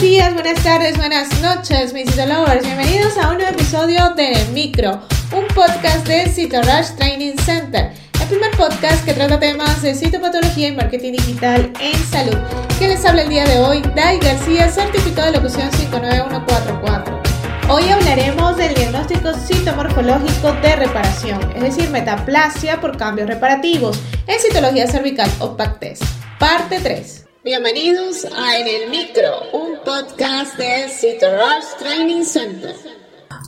días, buenas tardes, buenas noches, mis lovers. Bienvenidos a un nuevo episodio de Micro, un podcast de CitoRush Training Center. El primer podcast que trata temas de citopatología y marketing digital en salud. Que les habla el día de hoy, Dai García, certificado de locución 59144. Hoy hablaremos del diagnóstico citomorfológico de reparación, es decir, metaplasia por cambios reparativos en citología cervical o PAC-TEST. Parte 3. Bienvenidos a En el Micro, un podcast de CitoRush Training Center.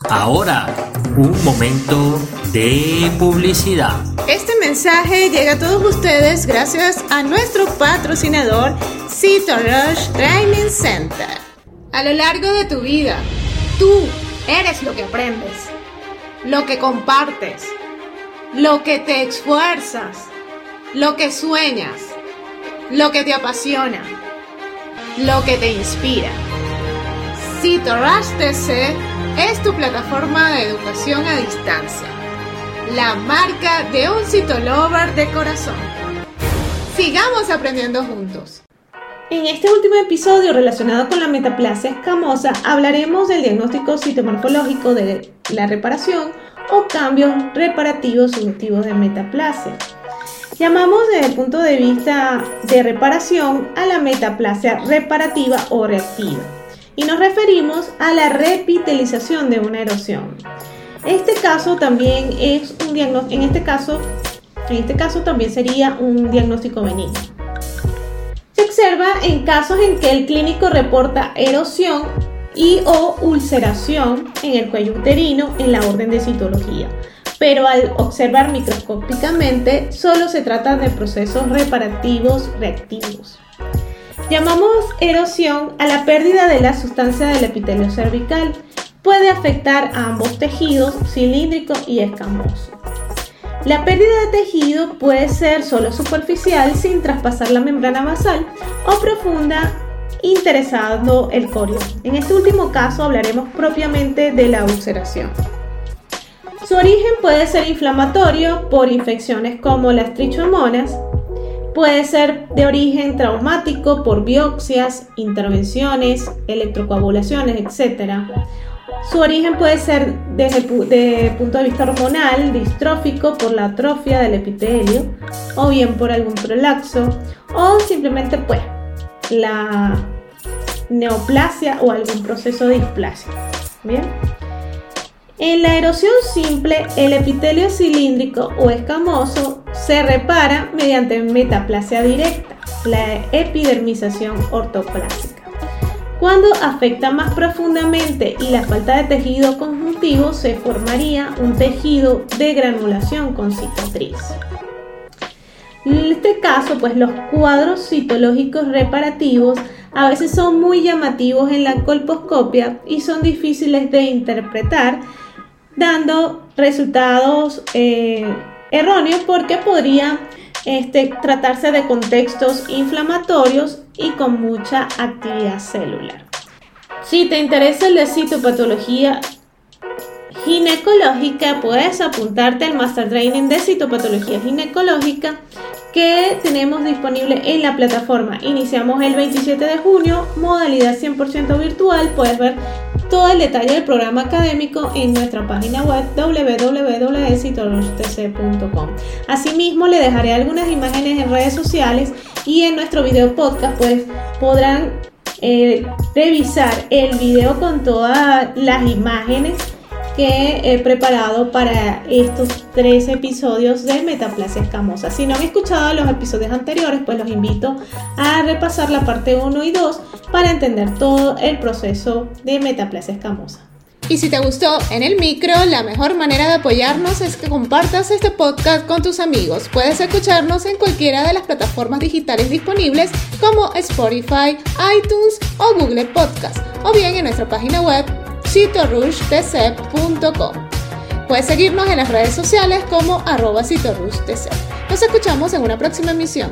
Ahora, un momento de publicidad. Este mensaje llega a todos ustedes gracias a nuestro patrocinador CitoRush Training Center. A lo largo de tu vida, tú eres lo que aprendes, lo que compartes, lo que te esfuerzas, lo que sueñas lo que te apasiona, lo que te inspira. CitoRush TC es tu plataforma de educación a distancia, la marca de un citolover de corazón. Sigamos aprendiendo juntos. En este último episodio relacionado con la metaplasia escamosa hablaremos del diagnóstico citomorfológico de la reparación o cambios reparativos subjetivos de metaplasia. Llamamos desde el punto de vista de reparación a la metaplasia reparativa o reactiva y nos referimos a la repitelización de una erosión. Este caso también es un diagnóstico, en este caso, en este caso también sería un diagnóstico benigno. Se observa en casos en que el clínico reporta erosión y o ulceración en el cuello uterino en la orden de citología pero al observar microscópicamente solo se trata de procesos reparativos reactivos. Llamamos erosión a la pérdida de la sustancia del epitelio cervical. Puede afectar a ambos tejidos, cilíndrico y escamoso. La pérdida de tejido puede ser solo superficial sin traspasar la membrana basal o profunda interesando el corio. En este último caso hablaremos propiamente de la ulceración. Su origen puede ser inflamatorio por infecciones como las trichomonas, puede ser de origen traumático por biopsias, intervenciones, electrocoagulaciones, etc. Su origen puede ser desde el punto de vista hormonal, distrófico por la atrofia del epitelio, o bien por algún prolapso, o simplemente pues la neoplasia o algún proceso de displasia. Bien. En la erosión simple, el epitelio cilíndrico o escamoso se repara mediante metaplasia directa, la epidermización ortoplásica. Cuando afecta más profundamente y la falta de tejido conjuntivo, se formaría un tejido de granulación con cicatriz. En este caso, pues los cuadros citológicos reparativos a veces son muy llamativos en la colposcopia y son difíciles de interpretar dando resultados eh, erróneos porque podría este, tratarse de contextos inflamatorios y con mucha actividad celular. Si te interesa la citopatología ginecológica, puedes apuntarte al Master Training de Citopatología Ginecológica que tenemos disponible en la plataforma. Iniciamos el 27 de junio, modalidad 100% virtual. Puedes ver todo el detalle del programa académico en nuestra página web www.citorustc.com. Asimismo, le dejaré algunas imágenes en redes sociales y en nuestro video podcast pues podrán eh, revisar el video con todas las imágenes que he preparado para estos tres episodios de Metaplasia Escamosa. Si no han escuchado los episodios anteriores, pues los invito a repasar la parte 1 y 2 para entender todo el proceso de Metaplasia Escamosa. Y si te gustó en el micro, la mejor manera de apoyarnos es que compartas este podcast con tus amigos. Puedes escucharnos en cualquiera de las plataformas digitales disponibles como Spotify, iTunes o Google Podcast, o bien en nuestra página web citorushtc.com. Puedes seguirnos en las redes sociales como arroba Nos escuchamos en una próxima emisión.